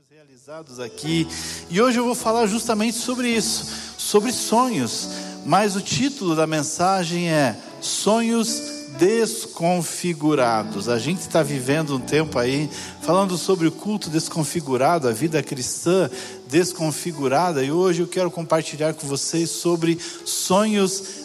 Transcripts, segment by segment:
sonhos realizados aqui. E hoje eu vou falar justamente sobre isso, sobre sonhos. Mas o título da mensagem é Sonhos desconfigurados. A gente está vivendo um tempo aí falando sobre o culto desconfigurado, a vida cristã desconfigurada, e hoje eu quero compartilhar com vocês sobre sonhos desconfigurados.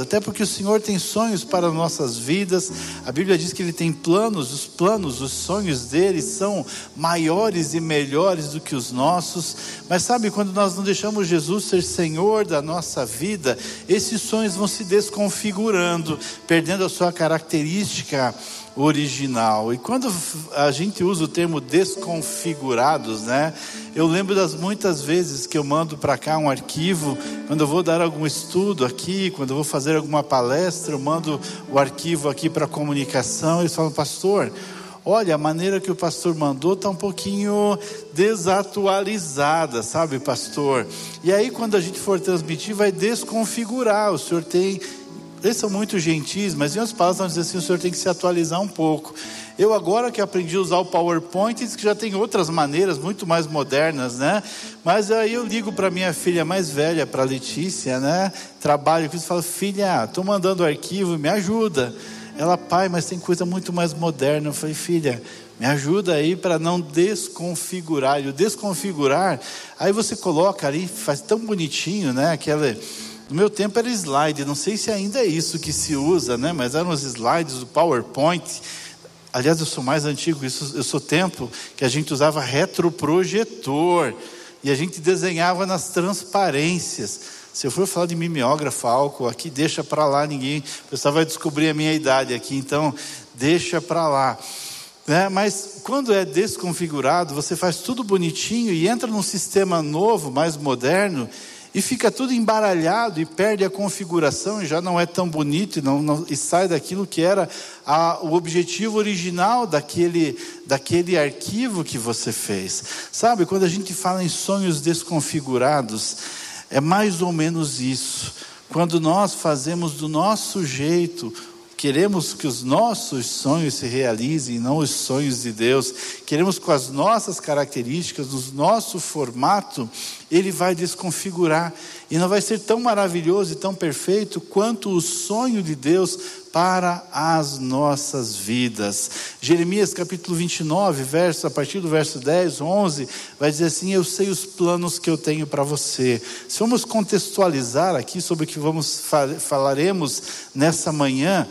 Até porque o Senhor tem sonhos para nossas vidas. A Bíblia diz que ele tem planos, os planos, os sonhos dele são maiores e melhores do que os nossos. Mas sabe, quando nós não deixamos Jesus ser Senhor da nossa vida, esses sonhos vão se desconfigurando, perdendo a sua característica original. E quando a gente usa o termo desconfigurados, né? Eu lembro das muitas vezes que eu mando para cá um arquivo, quando eu vou dar algum estudo aqui, quando eu vou fazer alguma palestra, eu mando o arquivo aqui para comunicação, eles falam, pastor, olha, a maneira que o pastor mandou está um pouquinho desatualizada, sabe, pastor? E aí, quando a gente for transmitir, vai desconfigurar. O senhor tem eles são muito gentis, mas em outras palavras, nós dizemos assim: o senhor tem que se atualizar um pouco. Eu, agora que aprendi a usar o PowerPoint, diz que já tem outras maneiras muito mais modernas, né? Mas aí eu ligo para minha filha mais velha, para Letícia, né? Trabalho com isso, falo: filha, estou mandando arquivo, me ajuda. Ela, pai, mas tem coisa muito mais moderna. Eu falei: filha, me ajuda aí para não desconfigurar. E o desconfigurar, aí você coloca ali, faz tão bonitinho, né? Aquela no meu tempo era slide, não sei se ainda é isso que se usa, né? Mas eram os slides do PowerPoint. Aliás, eu sou mais antigo, isso, eu sou tempo que a gente usava retroprojetor e a gente desenhava nas transparências. Se eu for falar de mimeógrafo, álcool, aqui deixa para lá, ninguém, o pessoal vai descobrir a minha idade aqui, então deixa para lá. Né? Mas quando é desconfigurado, você faz tudo bonitinho e entra num sistema novo, mais moderno, e fica tudo embaralhado e perde a configuração e já não é tão bonito e, não, não, e sai daquilo que era a, o objetivo original daquele, daquele arquivo que você fez. Sabe, quando a gente fala em sonhos desconfigurados, é mais ou menos isso. Quando nós fazemos do nosso jeito Queremos que os nossos sonhos se realizem, não os sonhos de Deus. Queremos com as nossas características, no nosso formato, ele vai desconfigurar e não vai ser tão maravilhoso e tão perfeito quanto o sonho de Deus para as nossas vidas. Jeremias capítulo 29, verso, a partir do verso 10, 11, vai dizer assim: Eu sei os planos que eu tenho para você. Se vamos contextualizar aqui sobre o que vamos falaremos nessa manhã,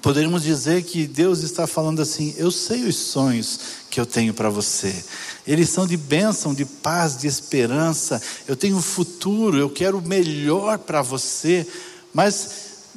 Poderíamos dizer que Deus está falando assim: eu sei os sonhos que eu tenho para você. Eles são de bênção, de paz, de esperança. Eu tenho um futuro, eu quero o melhor para você. Mas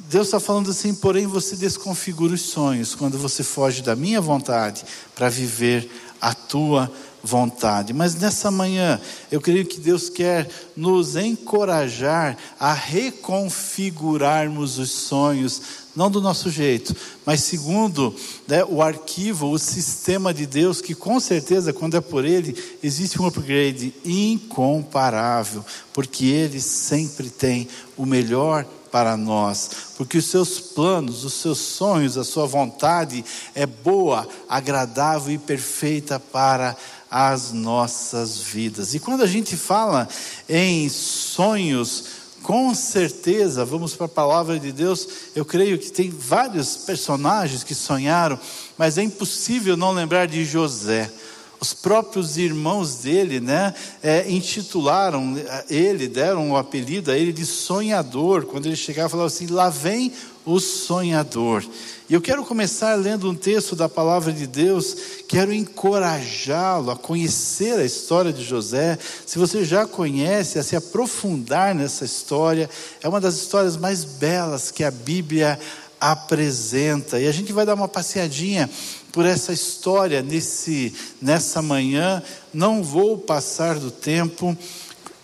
Deus está falando assim: porém você desconfigura os sonhos quando você foge da minha vontade para viver a tua vontade. Mas nessa manhã, eu creio que Deus quer nos encorajar a reconfigurarmos os sonhos não do nosso jeito, mas segundo né, o arquivo, o sistema de Deus, que com certeza, quando é por Ele, existe um upgrade incomparável, porque Ele sempre tem o melhor para nós, porque os seus planos, os seus sonhos, a sua vontade é boa, agradável e perfeita para as nossas vidas. E quando a gente fala em sonhos, com certeza, vamos para a palavra de Deus, eu creio que tem vários personagens que sonharam, mas é impossível não lembrar de José. Os próprios irmãos dele, né, é, intitularam ele, deram o apelido a ele de sonhador. Quando ele chegava, falava assim: lá vem o sonhador. E eu quero começar lendo um texto da palavra de Deus, quero encorajá-lo a conhecer a história de José. Se você já conhece, a se aprofundar nessa história, é uma das histórias mais belas que a Bíblia apresenta. E a gente vai dar uma passeadinha por essa história nesse nessa manhã. Não vou passar do tempo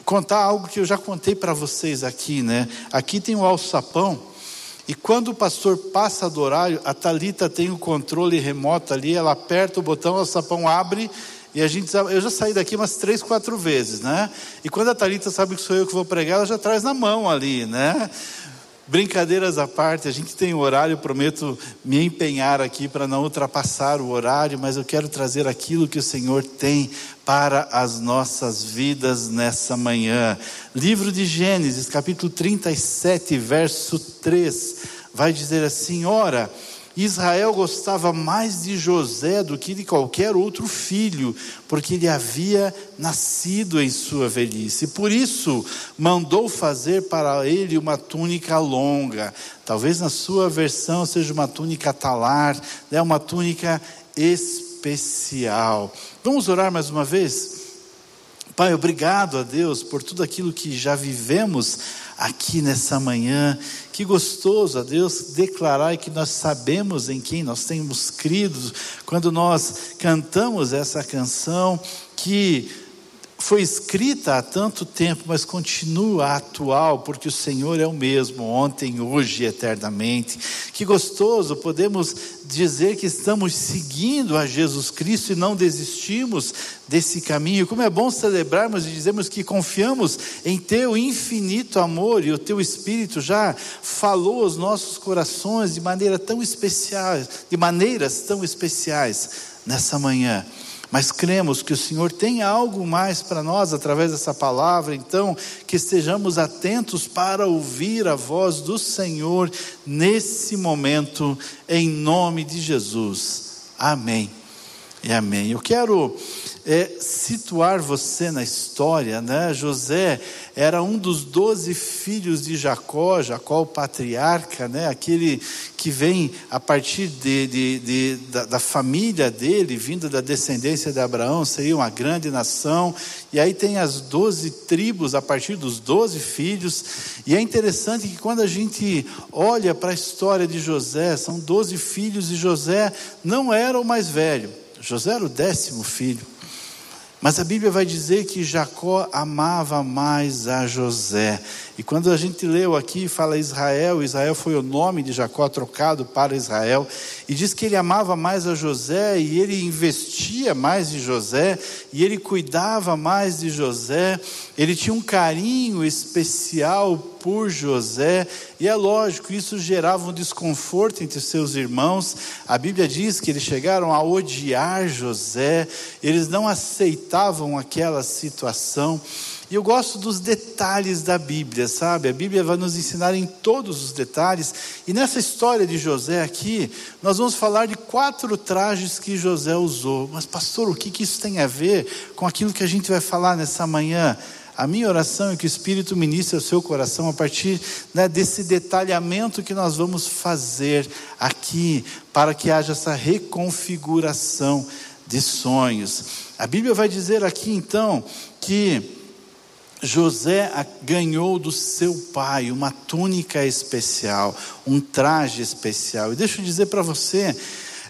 contar algo que eu já contei para vocês aqui, né? Aqui tem o alçapão e quando o pastor passa do horário, a Talita tem o controle remoto ali, ela aperta o botão, o sapão abre e a gente eu já saí daqui umas três, quatro vezes, né? E quando a Talita sabe que sou eu que vou pregar, ela já traz na mão ali, né? Brincadeiras à parte, a gente tem horário, prometo me empenhar aqui para não ultrapassar o horário, mas eu quero trazer aquilo que o Senhor tem para as nossas vidas nessa manhã. Livro de Gênesis, capítulo 37, verso 3, vai dizer assim: Ora, Israel gostava mais de José do que de qualquer outro filho, porque ele havia nascido em sua velhice. Por isso, mandou fazer para ele uma túnica longa. Talvez na sua versão seja uma túnica talar, né? uma túnica especial. Vamos orar mais uma vez? Pai, obrigado a Deus por tudo aquilo que já vivemos aqui nessa manhã. Que gostoso a Deus declarar que nós sabemos em quem nós temos crido. Quando nós cantamos essa canção que foi escrita há tanto tempo, mas continua atual, porque o Senhor é o mesmo, ontem, hoje e eternamente. Que gostoso, podemos dizer que estamos seguindo a Jesus Cristo e não desistimos desse caminho. Como é bom celebrarmos e dizermos que confiamos em Teu infinito amor e o Teu Espírito já falou aos nossos corações de maneira tão especial, de maneiras tão especiais nessa manhã mas cremos que o Senhor tem algo mais para nós através dessa palavra, então que estejamos atentos para ouvir a voz do Senhor nesse momento, em nome de Jesus. Amém e amém. Eu quero é, situar você na história, né? José era um dos doze filhos de Jacó, Jacó o patriarca, né? Aquele que vem a partir de, de, de da, da, família dele, vindo da descendência de Abraão, seria uma grande nação. E aí tem as doze tribos a partir dos doze filhos. E é interessante que quando a gente olha para a história de José, são doze filhos e José não era o mais velho. José era o décimo filho. Mas a Bíblia vai dizer que Jacó amava mais a José. E quando a gente leu aqui, fala Israel, Israel foi o nome de Jacó trocado para Israel, e diz que ele amava mais a José, e ele investia mais em José, e ele cuidava mais de José, ele tinha um carinho especial por José, e é lógico, isso gerava um desconforto entre seus irmãos. A Bíblia diz que eles chegaram a odiar José, eles não aceitavam aquela situação. E eu gosto dos detalhes da Bíblia, sabe? A Bíblia vai nos ensinar em todos os detalhes. E nessa história de José aqui, nós vamos falar de quatro trajes que José usou. Mas, pastor, o que, que isso tem a ver com aquilo que a gente vai falar nessa manhã? A minha oração é que o Espírito ministre ao seu coração a partir né, desse detalhamento que nós vamos fazer aqui, para que haja essa reconfiguração de sonhos. A Bíblia vai dizer aqui então que José ganhou do seu pai uma túnica especial, um traje especial. E deixa eu dizer para você,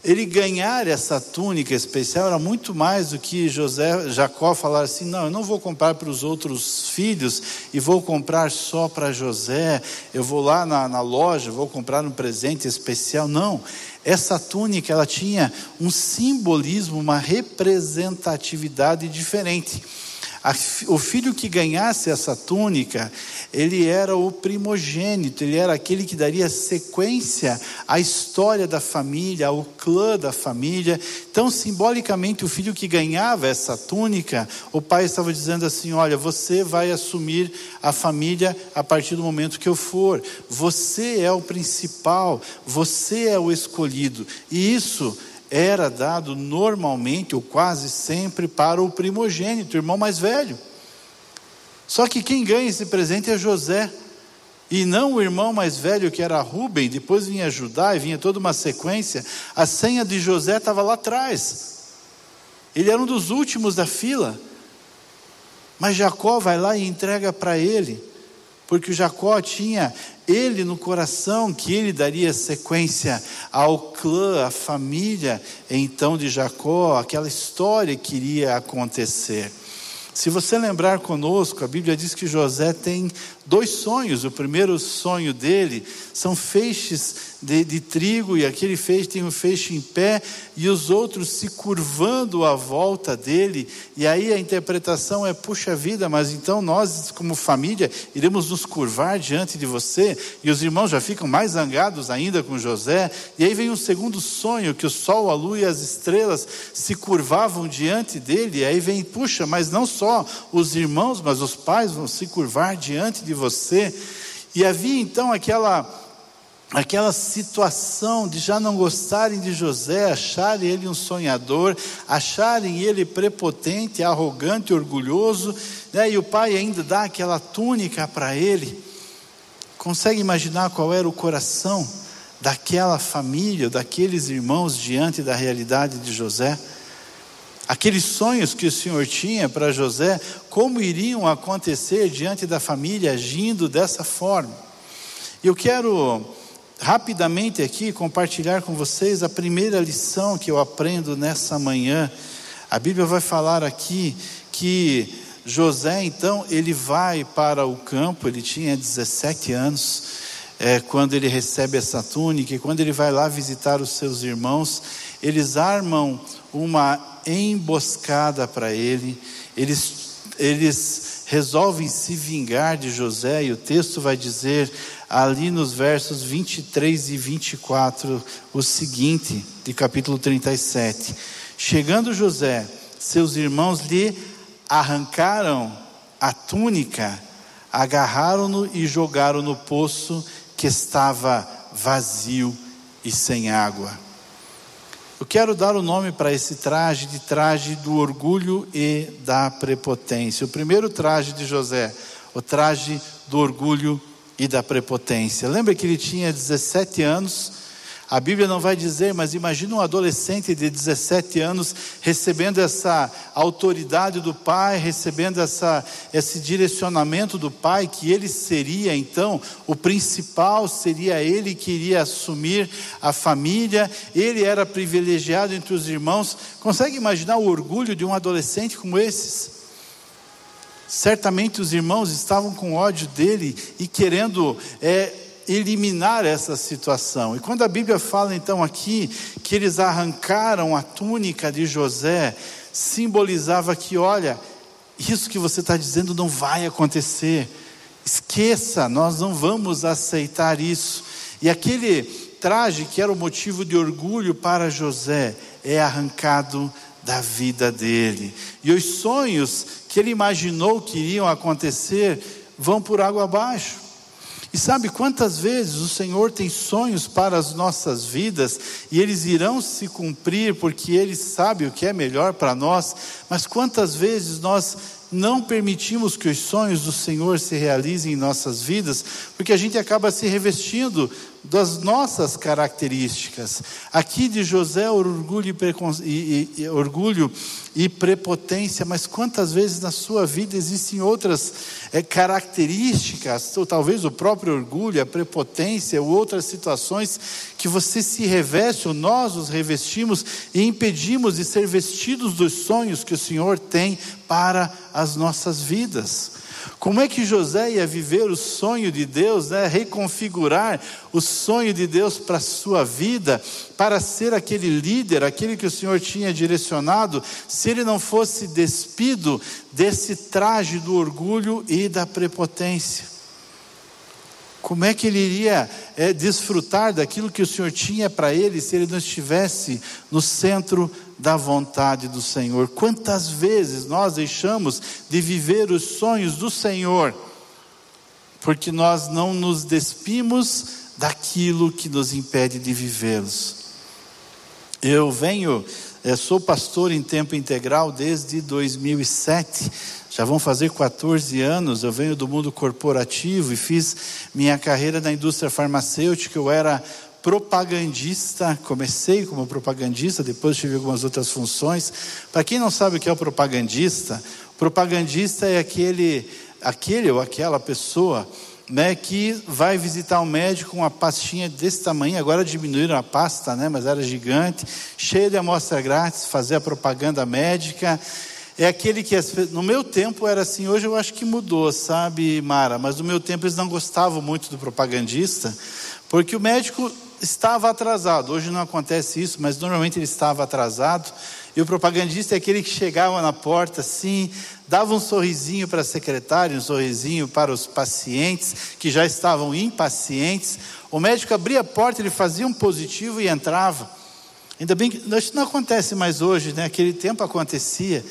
ele ganhar essa túnica especial era muito mais do que José, Jacó falar assim: não, eu não vou comprar para os outros filhos e vou comprar só para José. Eu vou lá na, na loja, vou comprar um presente especial. Não, essa túnica ela tinha um simbolismo, uma representatividade diferente o filho que ganhasse essa túnica, ele era o primogênito, ele era aquele que daria sequência à história da família, ao clã da família. Então, simbolicamente, o filho que ganhava essa túnica, o pai estava dizendo assim: Olha, você vai assumir a família a partir do momento que eu for. Você é o principal, você é o escolhido. E isso era dado normalmente, ou quase sempre, para o primogênito, o irmão mais velho. Só que quem ganha esse presente é José, e não o irmão mais velho que era Rubem, depois vinha Judá e vinha toda uma sequência. A senha de José estava lá atrás, ele era um dos últimos da fila, mas Jacó vai lá e entrega para ele porque Jacó tinha ele no coração que ele daria sequência ao clã, à família então de Jacó, aquela história que iria acontecer. Se você lembrar conosco, a Bíblia diz que José tem dois sonhos. O primeiro sonho dele são feixes de, de, trigo, e aquele feixe tem um feixe em pé, e os outros se curvando à volta dele. E aí a interpretação é: puxa vida, mas então nós, como família, iremos nos curvar diante de você. E os irmãos já ficam mais zangados ainda com José. E aí vem um segundo sonho: que o sol, a lua e as estrelas se curvavam diante dele. E aí vem, puxa, mas não só os irmãos, mas os pais vão se curvar diante de você. E havia então aquela aquela situação de já não gostarem de José, acharem ele um sonhador, acharem ele prepotente, arrogante, orgulhoso, né? e o pai ainda dá aquela túnica para ele. Consegue imaginar qual era o coração daquela família, daqueles irmãos diante da realidade de José? Aqueles sonhos que o Senhor tinha para José, como iriam acontecer diante da família agindo dessa forma? Eu quero rapidamente aqui compartilhar com vocês a primeira lição que eu aprendo nessa manhã. A Bíblia vai falar aqui que José, então, ele vai para o campo, ele tinha 17 anos, é, quando ele recebe essa túnica, e quando ele vai lá visitar os seus irmãos, eles armam uma emboscada para ele, eles, eles resolvem se vingar de José, e o texto vai dizer ali nos versos 23 e 24, o seguinte, de capítulo 37. Chegando José, seus irmãos lhe arrancaram a túnica, agarraram-no e jogaram no poço que estava vazio e sem água. Eu quero dar o nome para esse traje de traje do orgulho e da prepotência. O primeiro traje de José, o traje do orgulho e da prepotência. Lembra que ele tinha 17 anos? A Bíblia não vai dizer, mas imagina um adolescente de 17 anos recebendo essa autoridade do pai, recebendo essa, esse direcionamento do pai, que ele seria então o principal, seria ele que iria assumir a família, ele era privilegiado entre os irmãos. Consegue imaginar o orgulho de um adolescente como esses? Certamente os irmãos estavam com ódio dele e querendo é, eliminar essa situação. E quando a Bíblia fala então aqui que eles arrancaram a túnica de José, simbolizava que, olha, isso que você está dizendo não vai acontecer. Esqueça, nós não vamos aceitar isso. E aquele traje que era o motivo de orgulho para José é arrancado da vida dele. E os sonhos que ele imaginou que iriam acontecer vão por água abaixo. E sabe quantas vezes o Senhor tem sonhos para as nossas vidas e eles irão se cumprir porque Ele sabe o que é melhor para nós, mas quantas vezes nós não permitimos que os sonhos do Senhor se realizem em nossas vidas, porque a gente acaba se revestindo das nossas características. Aqui de José, orgulho e, precon... e, e, orgulho e prepotência, mas quantas vezes na sua vida existem outras é, características, ou talvez o próprio orgulho, a prepotência, ou outras situações que você se reveste, ou nós os revestimos e impedimos de ser vestidos dos sonhos que o Senhor tem para as nossas vidas. Como é que José ia viver o sonho de Deus, né? reconfigurar o sonho de Deus para a sua vida, para ser aquele líder, aquele que o Senhor tinha direcionado, se ele não fosse despido desse traje do orgulho e da prepotência? Como é que ele iria é, desfrutar daquilo que o Senhor tinha para ele se ele não estivesse no centro da vontade do Senhor? Quantas vezes nós deixamos de viver os sonhos do Senhor porque nós não nos despimos daquilo que nos impede de vivê-los? Eu venho, eu sou pastor em tempo integral desde 2007 já vão fazer 14 anos, eu venho do mundo corporativo e fiz minha carreira na indústria farmacêutica, eu era propagandista, comecei como propagandista, depois tive algumas outras funções. Para quem não sabe o que é o propagandista, propagandista é aquele, aquele ou aquela pessoa né, que vai visitar um médico com uma pastinha desse tamanho, agora diminuíram a pasta, né, mas era gigante, cheia de amostra grátis, fazer a propaganda médica. É aquele que no meu tempo era assim, hoje eu acho que mudou, sabe, Mara? Mas no meu tempo eles não gostavam muito do propagandista, porque o médico estava atrasado. Hoje não acontece isso, mas normalmente ele estava atrasado. E o propagandista é aquele que chegava na porta assim, dava um sorrisinho para a secretária, um sorrisinho para os pacientes que já estavam impacientes. O médico abria a porta, ele fazia um positivo e entrava. Ainda bem que isso não acontece mais hoje, né? Aquele tempo acontecia.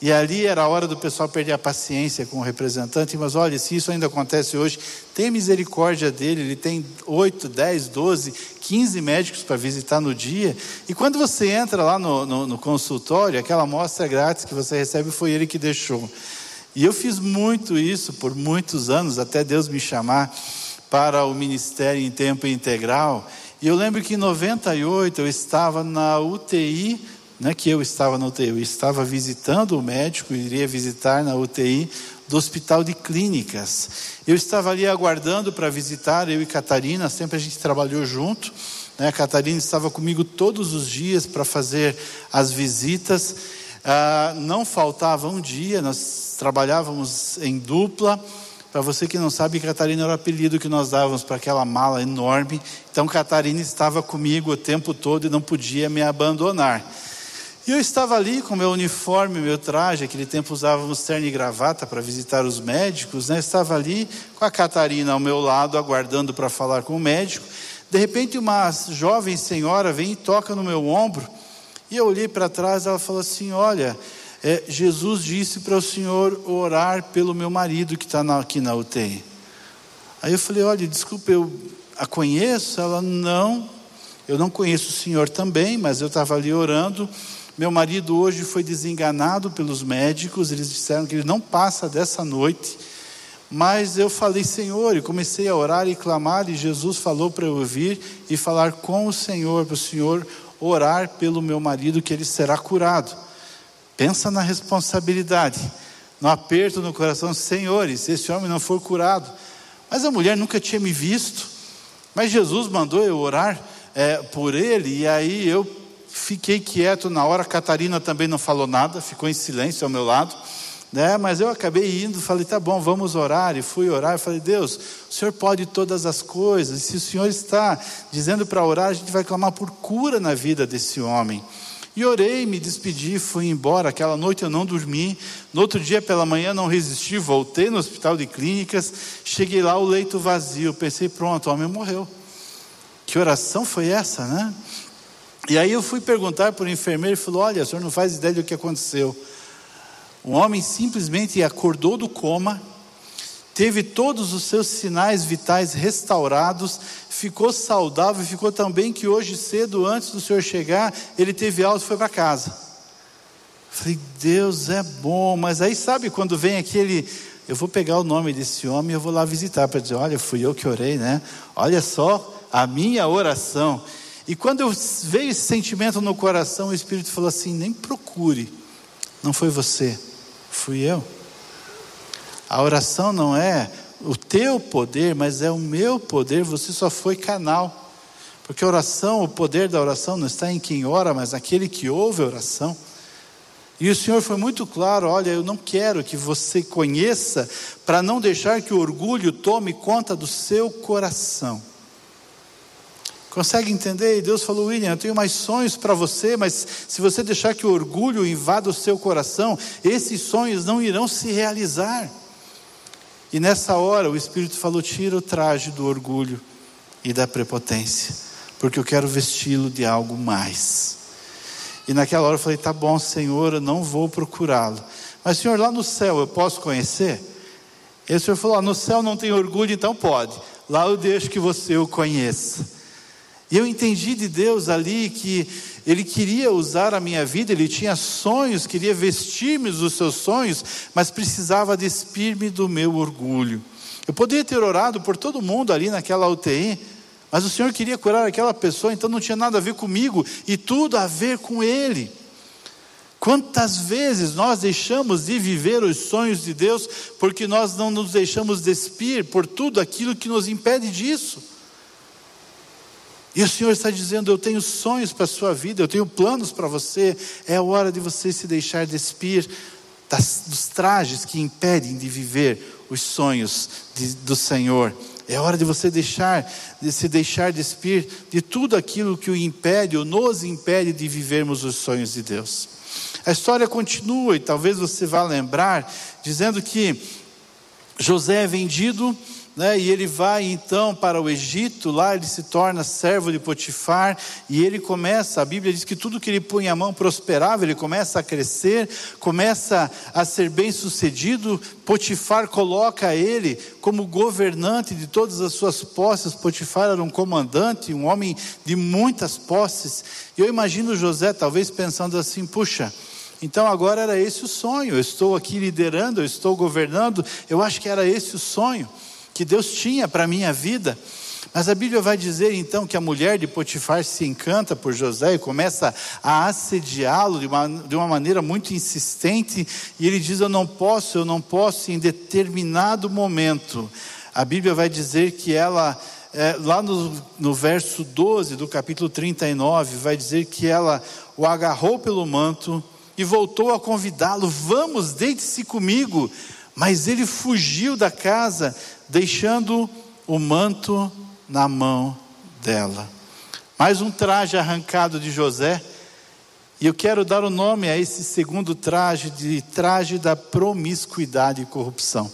E ali era a hora do pessoal perder a paciência com o representante, mas olha, se isso ainda acontece hoje, tem misericórdia dele, ele tem 8, 10, 12, 15 médicos para visitar no dia. E quando você entra lá no, no, no consultório, aquela amostra grátis que você recebe foi ele que deixou. E eu fiz muito isso por muitos anos, até Deus me chamar para o ministério em tempo integral. E eu lembro que em 98 eu estava na UTI não é que eu estava na UTI, eu estava visitando o médico, iria visitar na UTI do Hospital de Clínicas. Eu estava ali aguardando para visitar, eu e Catarina, sempre a gente trabalhou junto. Né? A Catarina estava comigo todos os dias para fazer as visitas. Ah, não faltava um dia, nós trabalhávamos em dupla. Para você que não sabe, Catarina era o apelido que nós dávamos para aquela mala enorme. Então, Catarina estava comigo o tempo todo e não podia me abandonar. E eu estava ali com meu uniforme, meu traje, aquele tempo usávamos terno e gravata para visitar os médicos, né? Estava ali com a Catarina ao meu lado, aguardando para falar com o médico. De repente, uma jovem senhora vem e toca no meu ombro. E eu olhei para trás, ela falou assim: Olha, é, Jesus disse para o senhor orar pelo meu marido que está aqui na UTI. Aí eu falei: Olha, desculpa, eu a conheço? Ela, não, eu não conheço o senhor também, mas eu estava ali orando. Meu marido hoje foi desenganado pelos médicos, eles disseram que ele não passa dessa noite. Mas eu falei, Senhor, e comecei a orar e clamar, e Jesus falou para eu vir e falar com o Senhor, para o Senhor orar pelo meu marido, que ele será curado. Pensa na responsabilidade, no aperto no coração, Senhor, se esse homem não for curado. Mas a mulher nunca tinha me visto, mas Jesus mandou eu orar é, por ele, e aí eu Fiquei quieto na hora, Catarina também não falou nada, ficou em silêncio ao meu lado. Né? Mas eu acabei indo, falei, tá bom, vamos orar. E fui orar e falei, Deus, o Senhor pode todas as coisas. Se o Senhor está dizendo para orar, a gente vai clamar por cura na vida desse homem. E orei, me despedi, fui embora. Aquela noite eu não dormi. No outro dia pela manhã não resisti, voltei no hospital de clínicas. Cheguei lá, o leito vazio. Pensei, pronto, o homem morreu. Que oração foi essa, né? E aí eu fui perguntar para o enfermeiro e falou: Olha, o senhor não faz ideia do que aconteceu. Um homem simplesmente acordou do coma, teve todos os seus sinais vitais restaurados, ficou saudável, ficou tão bem que hoje cedo, antes do senhor chegar, ele teve alta e foi para casa. Falei, Deus é bom, mas aí sabe quando vem aquele, eu vou pegar o nome desse homem e eu vou lá visitar para dizer, olha, fui eu que orei, né? Olha só a minha oração. E quando eu veio esse sentimento no coração, o Espírito falou assim: nem procure, não foi você, fui eu. A oração não é o teu poder, mas é o meu poder, você só foi canal. Porque a oração, o poder da oração não está em quem ora, mas naquele que ouve a oração. E o Senhor foi muito claro: olha, eu não quero que você conheça, para não deixar que o orgulho tome conta do seu coração. Consegue entender? E Deus falou, William, eu tenho mais sonhos para você, mas se você deixar que o orgulho invada o seu coração, esses sonhos não irão se realizar. E nessa hora o Espírito falou: tira o traje do orgulho e da prepotência, porque eu quero vesti-lo de algo mais. E naquela hora eu falei: tá bom, Senhor, eu não vou procurá-lo. Mas, Senhor, lá no céu eu posso conhecer? E o Senhor falou: no céu não tem orgulho, então pode. Lá eu deixo que você o conheça. E eu entendi de Deus ali que Ele queria usar a minha vida, Ele tinha sonhos, queria vestir-me dos seus sonhos, mas precisava despir-me do meu orgulho. Eu poderia ter orado por todo mundo ali naquela UTI, mas o Senhor queria curar aquela pessoa, então não tinha nada a ver comigo e tudo a ver com Ele. Quantas vezes nós deixamos de viver os sonhos de Deus porque nós não nos deixamos despir por tudo aquilo que nos impede disso? E o Senhor está dizendo: Eu tenho sonhos para a sua vida, eu tenho planos para você. É hora de você se deixar despir das, dos trajes que impedem de viver os sonhos de, do Senhor. É hora de você deixar, de se deixar despir de tudo aquilo que o impede ou nos impede de vivermos os sonhos de Deus. A história continua e talvez você vá lembrar, dizendo que José é vendido né, e ele vai então para o Egito, lá ele se torna servo de Potifar, e ele começa, a Bíblia diz que tudo que ele punha a mão prosperava, ele começa a crescer, começa a ser bem sucedido. Potifar coloca ele como governante de todas as suas posses. Potifar era um comandante, um homem de muitas posses. E eu imagino José talvez pensando assim: puxa. Então agora era esse o sonho. Eu estou aqui liderando, eu estou governando. Eu acho que era esse o sonho que Deus tinha para a minha vida. Mas a Bíblia vai dizer então que a mulher de Potifar se encanta por José e começa a assediá-lo de uma, de uma maneira muito insistente, e ele diz: Eu não posso, eu não posso, em determinado momento. A Bíblia vai dizer que ela, é, lá no, no verso 12 do capítulo 39, vai dizer que ela o agarrou pelo manto e voltou a convidá-lo: Vamos, deite-se comigo. Mas ele fugiu da casa, deixando o manto na mão dela. Mais um traje arrancado de José. E eu quero dar o nome a esse segundo traje de traje da promiscuidade e corrupção.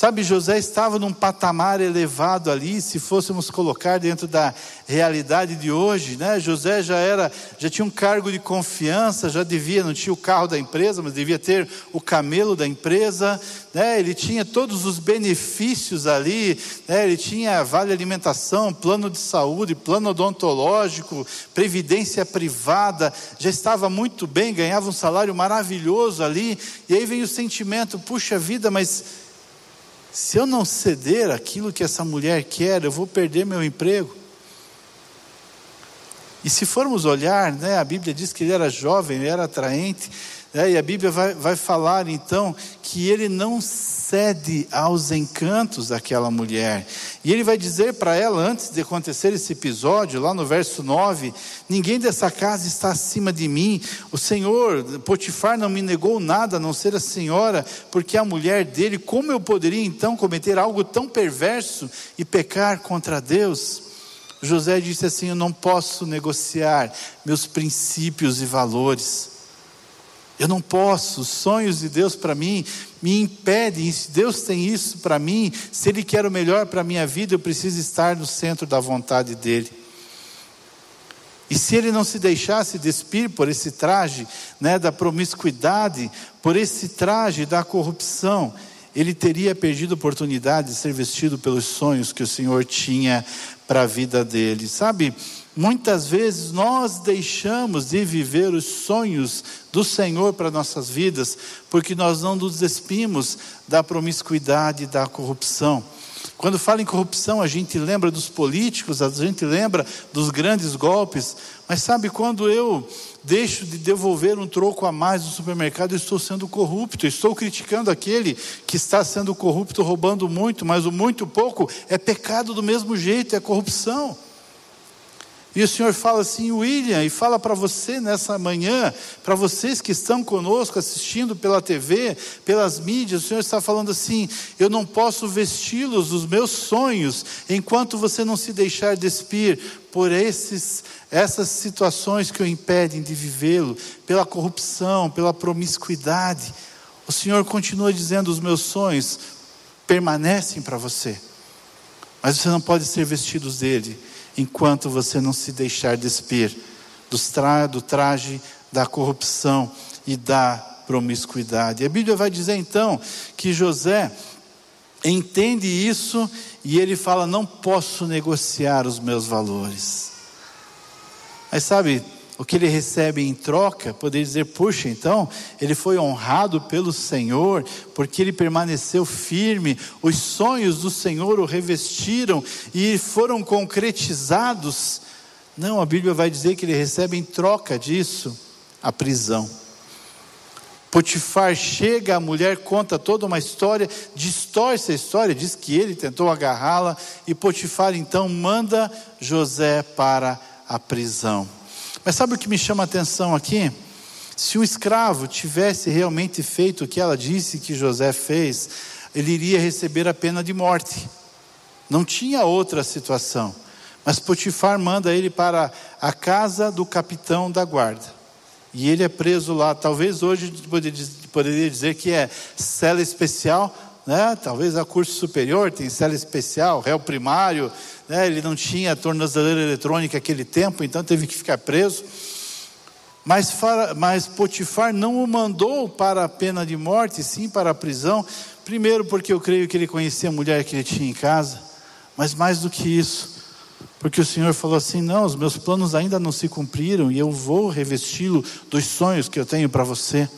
Sabe, José estava num patamar elevado ali, se fôssemos colocar dentro da realidade de hoje, né? José já era, já tinha um cargo de confiança, já devia, não tinha o carro da empresa, mas devia ter o camelo da empresa, né? Ele tinha todos os benefícios ali, né? Ele tinha vale alimentação, plano de saúde, plano odontológico, previdência privada, já estava muito bem, ganhava um salário maravilhoso ali, e aí vem o sentimento, puxa vida, mas se eu não ceder aquilo que essa mulher quer, eu vou perder meu emprego. E se formos olhar, né, a Bíblia diz que ele era jovem, ele era atraente, né, e a Bíblia vai, vai falar então que ele não cede aos encantos daquela mulher. E ele vai dizer para ela, antes de acontecer esse episódio, lá no verso 9: Ninguém dessa casa está acima de mim. O Senhor, Potifar, não me negou nada a não ser a senhora, porque é a mulher dele. Como eu poderia então cometer algo tão perverso e pecar contra Deus? José disse assim: Eu não posso negociar meus princípios e valores. Eu não posso, os sonhos de Deus para mim me impedem. Se Deus tem isso para mim, se Ele quer o melhor para a minha vida, eu preciso estar no centro da vontade dEle. E se ele não se deixasse despir por esse traje né, da promiscuidade, por esse traje da corrupção, ele teria perdido a oportunidade de ser vestido pelos sonhos que o Senhor tinha para a vida dele. Sabe, Muitas vezes nós deixamos de viver os sonhos do Senhor para nossas vidas, porque nós não nos despimos da promiscuidade e da corrupção. Quando fala em corrupção, a gente lembra dos políticos, a gente lembra dos grandes golpes, mas sabe quando eu deixo de devolver um troco a mais no supermercado, eu estou sendo corrupto, estou criticando aquele que está sendo corrupto, roubando muito, mas o muito pouco é pecado do mesmo jeito, é corrupção. E o Senhor fala assim, William, e fala para você nessa manhã, para vocês que estão conosco assistindo pela TV, pelas mídias, o Senhor está falando assim: eu não posso vesti-los dos meus sonhos enquanto você não se deixar despir por esses, essas situações que o impedem de vivê-lo, pela corrupção, pela promiscuidade. O Senhor continua dizendo: os meus sonhos permanecem para você, mas você não pode ser vestidos dele enquanto você não se deixar despir do traje da corrupção e da promiscuidade. A Bíblia vai dizer então que José entende isso e ele fala: Não posso negociar os meus valores. Mas sabe, o que ele recebe em troca, poder dizer, puxa, então, ele foi honrado pelo Senhor, porque ele permaneceu firme, os sonhos do Senhor o revestiram e foram concretizados. Não, a Bíblia vai dizer que ele recebe em troca disso a prisão. Potifar chega, a mulher conta toda uma história, distorce a história, diz que ele tentou agarrá-la, e Potifar então manda José para a prisão. Mas sabe o que me chama a atenção aqui? Se um escravo tivesse realmente feito o que ela disse que José fez, ele iria receber a pena de morte. Não tinha outra situação. Mas Potifar manda ele para a casa do capitão da guarda. E ele é preso lá. Talvez hoje poderia dizer que é cela especial, né? Talvez a curso superior tem cela especial, réu primário, né? Ele não tinha tornozeleira eletrônica naquele tempo, então teve que ficar preso. Mas, mas Potifar não o mandou para a pena de morte, sim para a prisão. Primeiro, porque eu creio que ele conhecia a mulher que ele tinha em casa, mas mais do que isso, porque o Senhor falou assim: não, os meus planos ainda não se cumpriram e eu vou revesti-lo dos sonhos que eu tenho para você.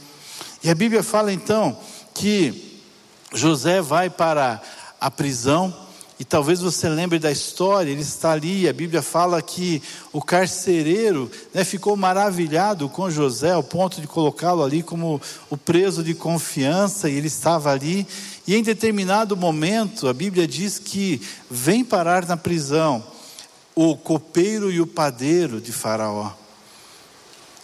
E a Bíblia fala então que José vai para a prisão, e talvez você lembre da história, ele está ali, a Bíblia fala que o carcereiro né, ficou maravilhado com José, ao ponto de colocá-lo ali como o preso de confiança, e ele estava ali, e em determinado momento, a Bíblia diz que vem parar na prisão o copeiro e o padeiro de Faraó.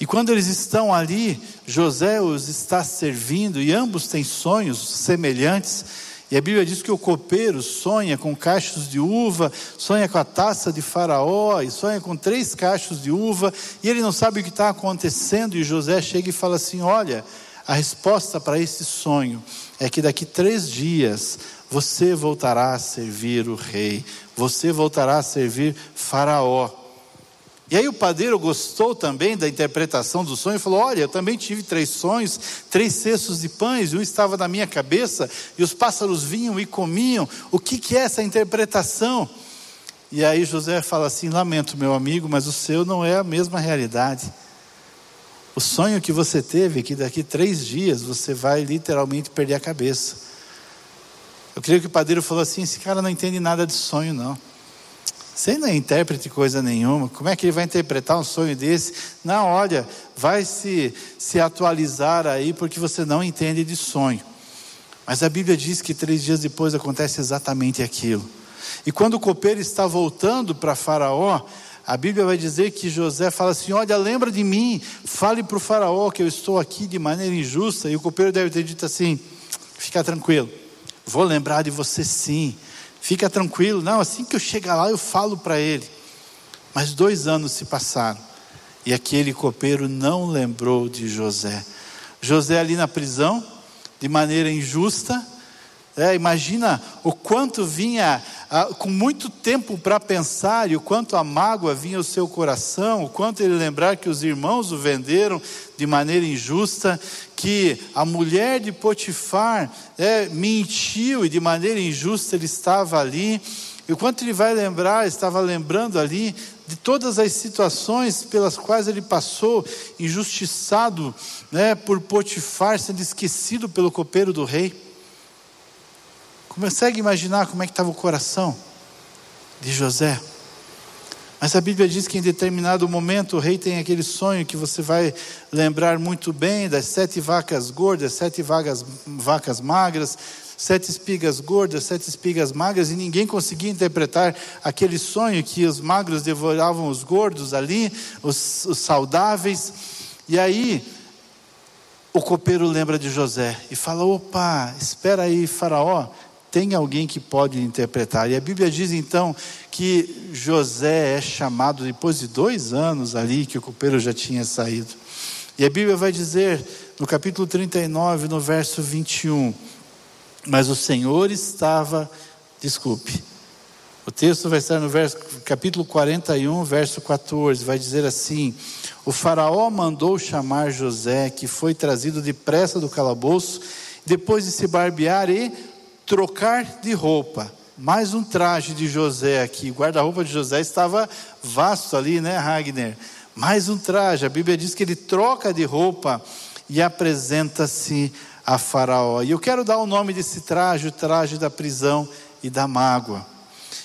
E quando eles estão ali, José os está servindo, e ambos têm sonhos semelhantes. E a Bíblia diz que o copeiro sonha com cachos de uva, sonha com a taça de Faraó, e sonha com três cachos de uva, e ele não sabe o que está acontecendo. E José chega e fala assim: Olha, a resposta para esse sonho é que daqui três dias você voltará a servir o rei, você voltará a servir Faraó. E aí o padeiro gostou também da interpretação do sonho e falou: Olha, eu também tive três sonhos, três cestos de pães, um estava na minha cabeça, e os pássaros vinham e comiam. O que, que é essa interpretação? E aí José fala assim: Lamento, meu amigo, mas o seu não é a mesma realidade. O sonho que você teve é que daqui três dias você vai literalmente perder a cabeça. Eu creio que o padeiro falou assim: esse cara não entende nada de sonho, não. Você não é intérprete coisa nenhuma. Como é que ele vai interpretar um sonho desse? Não, olha, vai se, se atualizar aí porque você não entende de sonho. Mas a Bíblia diz que três dias depois acontece exatamente aquilo. E quando o copeiro está voltando para Faraó, a Bíblia vai dizer que José fala assim: Olha, lembra de mim, fale para o Faraó que eu estou aqui de maneira injusta. E o copeiro deve ter dito assim: Fica tranquilo, Vou lembrar de você sim. Fica tranquilo. Não, assim que eu chegar lá, eu falo para ele. Mas dois anos se passaram. E aquele copeiro não lembrou de José. José ali na prisão, de maneira injusta. É, imagina o quanto vinha ah, com muito tempo para pensar e o quanto a mágoa vinha ao seu coração, o quanto ele lembrar que os irmãos o venderam de maneira injusta, que a mulher de Potifar é, mentiu e de maneira injusta ele estava ali, e o quanto ele vai lembrar, estava lembrando ali de todas as situações pelas quais ele passou, injustiçado né, por Potifar, sendo esquecido pelo copeiro do rei. Consegue imaginar como é que estava o coração de José? Mas a Bíblia diz que em determinado momento o rei tem aquele sonho que você vai lembrar muito bem das sete vacas gordas, sete vagas, vacas magras, sete espigas gordas, sete espigas magras, e ninguém conseguia interpretar aquele sonho que os magros devoravam os gordos ali, os, os saudáveis. E aí o copeiro lembra de José e fala: opa, espera aí, Faraó, tem alguém que pode interpretar. E a Bíblia diz então que José é chamado depois de dois anos ali que o copeiro já tinha saído. E a Bíblia vai dizer no capítulo 39, no verso 21, mas o Senhor estava, desculpe, o texto vai estar no verso, capítulo 41, verso 14, vai dizer assim: O Faraó mandou chamar José, que foi trazido depressa do calabouço, depois de se barbear e trocar de roupa. Mais um traje de José aqui. O guarda-roupa de José estava vasto ali, né, Ragner? Mais um traje. A Bíblia diz que ele troca de roupa e apresenta-se a Faraó. E eu quero dar o nome desse traje, o traje da prisão e da mágoa.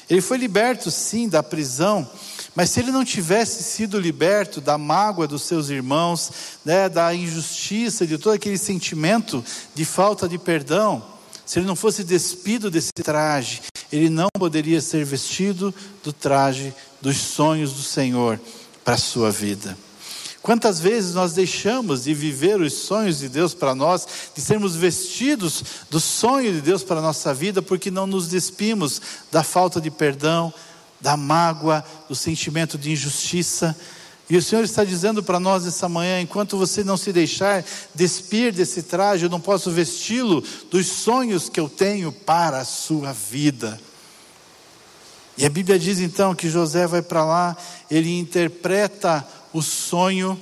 Ele foi liberto, sim, da prisão, mas se ele não tivesse sido liberto da mágoa dos seus irmãos, né, da injustiça, de todo aquele sentimento de falta de perdão, se ele não fosse despido desse traje, ele não poderia ser vestido do traje dos sonhos do Senhor para a sua vida. Quantas vezes nós deixamos de viver os sonhos de Deus para nós, de sermos vestidos do sonho de Deus para a nossa vida, porque não nos despimos da falta de perdão, da mágoa, do sentimento de injustiça. E o Senhor está dizendo para nós essa manhã: enquanto você não se deixar despir desse traje, eu não posso vesti-lo dos sonhos que eu tenho para a sua vida. E a Bíblia diz então que José vai para lá, ele interpreta o sonho,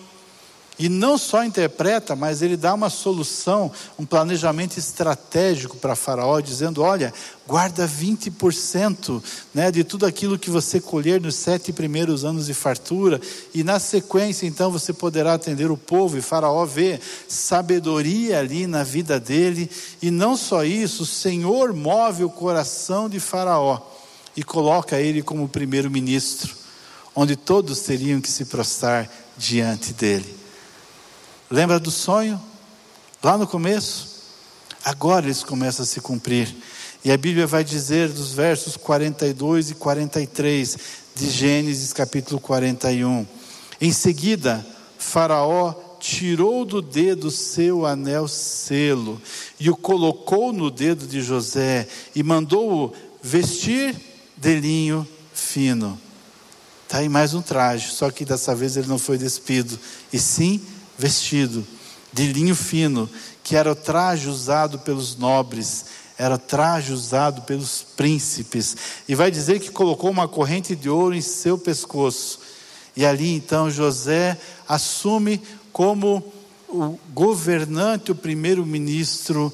e não só interpreta, mas ele dá uma solução, um planejamento estratégico para Faraó, dizendo: olha, guarda 20% né, de tudo aquilo que você colher nos sete primeiros anos de fartura, e na sequência, então, você poderá atender o povo, e Faraó vê sabedoria ali na vida dele, e não só isso, o Senhor move o coração de Faraó e coloca ele como primeiro-ministro onde todos teriam que se prostrar diante dele. Lembra do sonho? Lá no começo? Agora eles começam a se cumprir. E a Bíblia vai dizer dos versos 42 e 43 de Gênesis capítulo 41. Em seguida, Faraó tirou do dedo seu anel selo e o colocou no dedo de José e mandou-o vestir de linho fino. Está aí mais um traje, só que dessa vez ele não foi despido, e sim vestido de linho fino, que era o traje usado pelos nobres, era o traje usado pelos príncipes. E vai dizer que colocou uma corrente de ouro em seu pescoço. E ali então José assume como o governante, o primeiro-ministro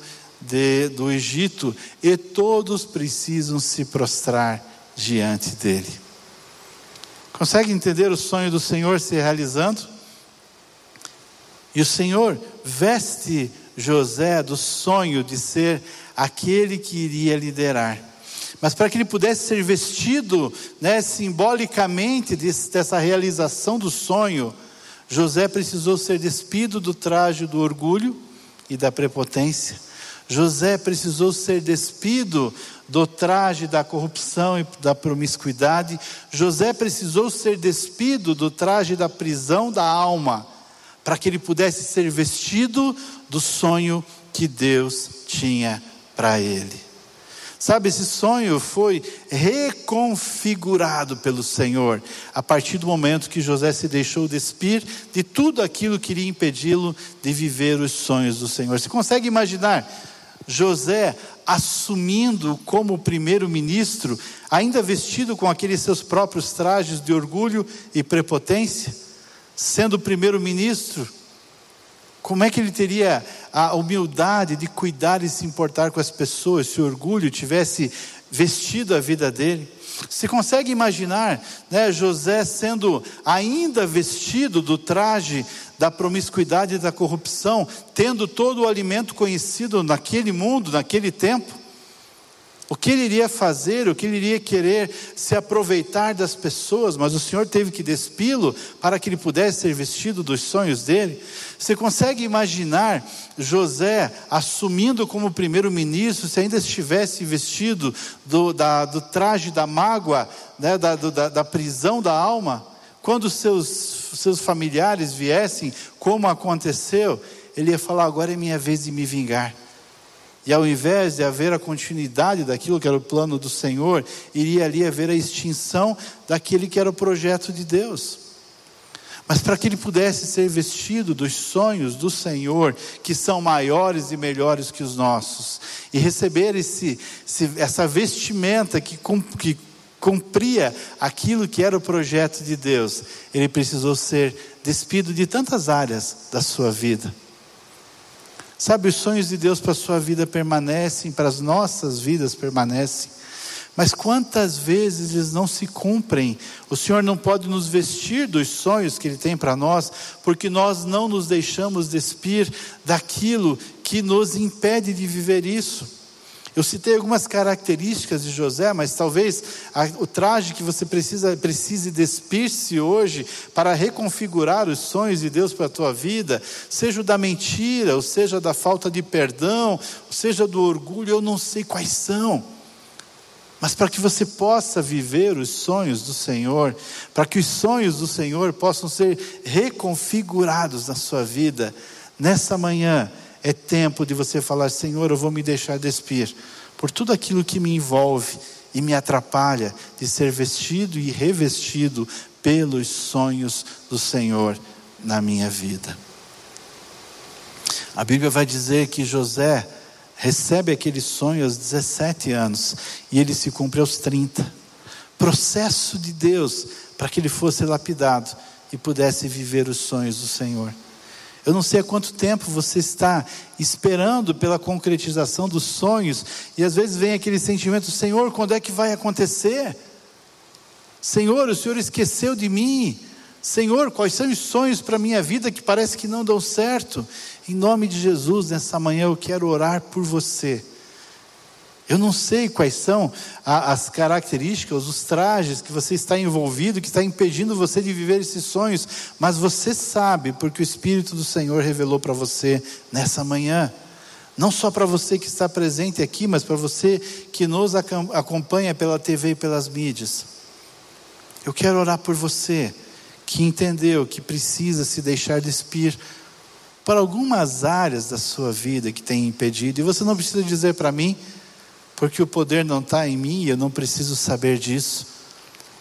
do Egito, e todos precisam se prostrar diante dele. Consegue entender o sonho do Senhor se realizando? E o Senhor veste José do sonho de ser aquele que iria liderar. Mas para que ele pudesse ser vestido né, simbolicamente dessa realização do sonho, José precisou ser despido do traje do orgulho e da prepotência. José precisou ser despido do traje da corrupção e da promiscuidade. José precisou ser despido do traje da prisão da alma, para que ele pudesse ser vestido do sonho que Deus tinha para ele. Sabe, esse sonho foi reconfigurado pelo Senhor a partir do momento que José se deixou despir de tudo aquilo que iria impedi-lo de viver os sonhos do Senhor. Você consegue imaginar José assumindo como primeiro-ministro, ainda vestido com aqueles seus próprios trajes de orgulho e prepotência, sendo primeiro-ministro, como é que ele teria a humildade de cuidar e se importar com as pessoas se o orgulho tivesse vestido a vida dele? Você consegue imaginar né, José sendo ainda vestido do traje da promiscuidade e da corrupção, tendo todo o alimento conhecido naquele mundo, naquele tempo? O que ele iria fazer, o que ele iria querer se aproveitar das pessoas, mas o Senhor teve que despí-lo para que ele pudesse ser vestido dos sonhos dele. Você consegue imaginar José assumindo como primeiro-ministro, se ainda estivesse vestido do, da, do traje da mágoa, né, da, do, da, da prisão da alma? Quando seus, seus familiares viessem, como aconteceu, ele ia falar: agora é minha vez de me vingar. E ao invés de haver a continuidade daquilo que era o plano do Senhor, iria ali haver a extinção daquele que era o projeto de Deus. Mas para que ele pudesse ser vestido dos sonhos do Senhor, que são maiores e melhores que os nossos, e receber esse, essa vestimenta que, que cumpria aquilo que era o projeto de Deus, ele precisou ser despido de tantas áreas da sua vida. Sabe, os sonhos de Deus para a sua vida permanecem, para as nossas vidas permanecem. Mas quantas vezes eles não se cumprem? O Senhor não pode nos vestir dos sonhos que Ele tem para nós, porque nós não nos deixamos despir daquilo que nos impede de viver isso. Eu citei algumas características de José, mas talvez a, o traje que você precisa, precise despir-se hoje para reconfigurar os sonhos de Deus para a tua vida, seja o da mentira, ou seja da falta de perdão, ou seja do orgulho, eu não sei quais são. mas para que você possa viver os sonhos do Senhor, para que os sonhos do Senhor possam ser reconfigurados na sua vida, nessa manhã é tempo de você falar: Senhor, eu vou me deixar despir por tudo aquilo que me envolve e me atrapalha de ser vestido e revestido pelos sonhos do Senhor na minha vida. A Bíblia vai dizer que José recebe aquele sonho aos 17 anos e ele se cumpre aos 30. Processo de Deus para que ele fosse lapidado e pudesse viver os sonhos do Senhor. Eu não sei há quanto tempo você está esperando pela concretização dos sonhos, e às vezes vem aquele sentimento: Senhor, quando é que vai acontecer? Senhor, o Senhor esqueceu de mim. Senhor, quais são os sonhos para a minha vida que parece que não dão certo? Em nome de Jesus, nessa manhã eu quero orar por você. Eu não sei quais são as características, os trajes que você está envolvido, que está impedindo você de viver esses sonhos, mas você sabe, porque o Espírito do Senhor revelou para você nessa manhã. Não só para você que está presente aqui, mas para você que nos acompanha pela TV e pelas mídias. Eu quero orar por você que entendeu que precisa se deixar despir para algumas áreas da sua vida que tem impedido, e você não precisa dizer para mim, porque o poder não está em mim, eu não preciso saber disso.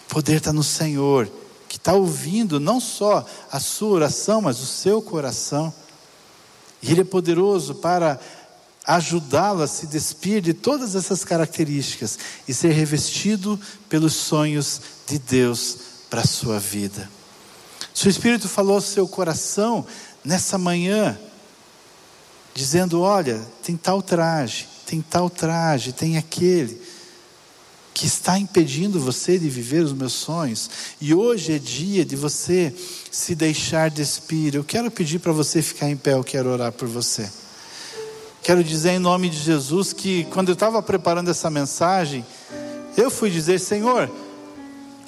O poder está no Senhor, que está ouvindo não só a sua oração, mas o seu coração. E Ele é poderoso para ajudá-lo a se despir de todas essas características e ser revestido pelos sonhos de Deus para a sua vida. Se o Espírito falou ao seu coração nessa manhã, dizendo: Olha, tem tal traje, tem tal traje, tem aquele, que está impedindo você de viver os meus sonhos, e hoje é dia de você se deixar despir. Eu quero pedir para você ficar em pé, eu quero orar por você. Quero dizer em nome de Jesus que quando eu estava preparando essa mensagem, eu fui dizer: Senhor,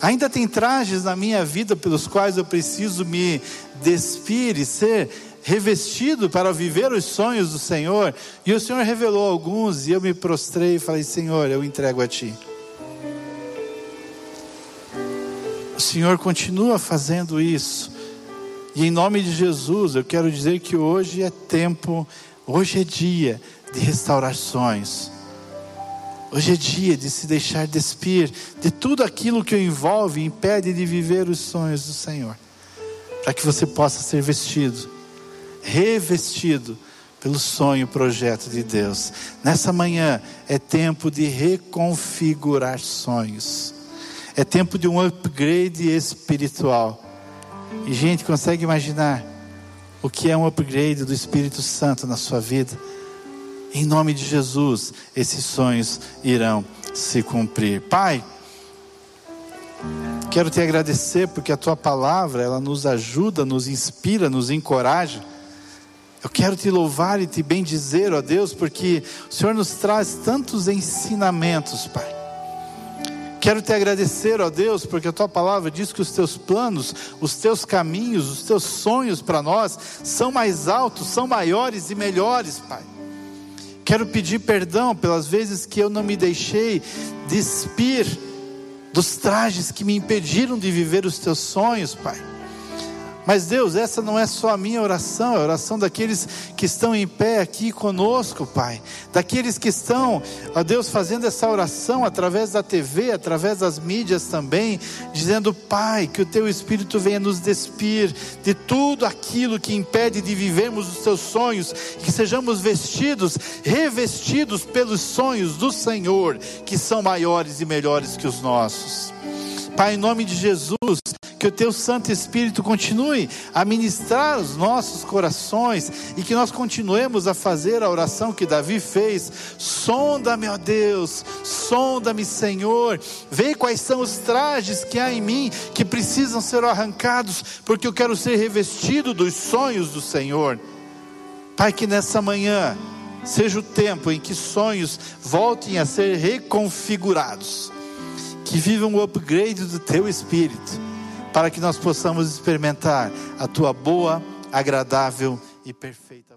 ainda tem trajes na minha vida pelos quais eu preciso me despir e ser revestido para viver os sonhos do Senhor. E o Senhor revelou alguns e eu me prostrei e falei: Senhor, eu entrego a Ti. O Senhor continua fazendo isso. E em nome de Jesus, eu quero dizer que hoje é tempo Hoje é dia de restaurar sonhos. Hoje é dia de se deixar despir de tudo aquilo que o envolve e impede de viver os sonhos do Senhor. Para que você possa ser vestido, revestido pelo sonho e projeto de Deus. Nessa manhã é tempo de reconfigurar sonhos. É tempo de um upgrade espiritual. E gente, consegue imaginar? o que é um upgrade do Espírito Santo na sua vida. Em nome de Jesus, esses sonhos irão se cumprir. Pai, quero te agradecer porque a tua palavra, ela nos ajuda, nos inspira, nos encoraja. Eu quero te louvar e te bendizer, ó Deus, porque o Senhor nos traz tantos ensinamentos, Pai. Quero te agradecer, ó Deus, porque a tua palavra diz que os teus planos, os teus caminhos, os teus sonhos para nós são mais altos, são maiores e melhores, Pai. Quero pedir perdão pelas vezes que eu não me deixei despir dos trajes que me impediram de viver os teus sonhos, Pai. Mas Deus, essa não é só a minha oração, é a oração daqueles que estão em pé aqui conosco, Pai. Daqueles que estão, ó Deus, fazendo essa oração através da TV, através das mídias também, dizendo, Pai, que o Teu Espírito venha nos despir de tudo aquilo que impede de vivermos os Teus sonhos, que sejamos vestidos, revestidos pelos sonhos do Senhor, que são maiores e melhores que os nossos. Pai, em nome de Jesus, que o teu Santo Espírito continue a ministrar os nossos corações e que nós continuemos a fazer a oração que Davi fez. Sonda-me, ó Deus, sonda-me, Senhor. Vê quais são os trajes que há em mim que precisam ser arrancados, porque eu quero ser revestido dos sonhos do Senhor. Pai, que nessa manhã seja o tempo em que sonhos voltem a ser reconfigurados, que vivam o upgrade do teu espírito para que nós possamos experimentar a tua boa, agradável e perfeita.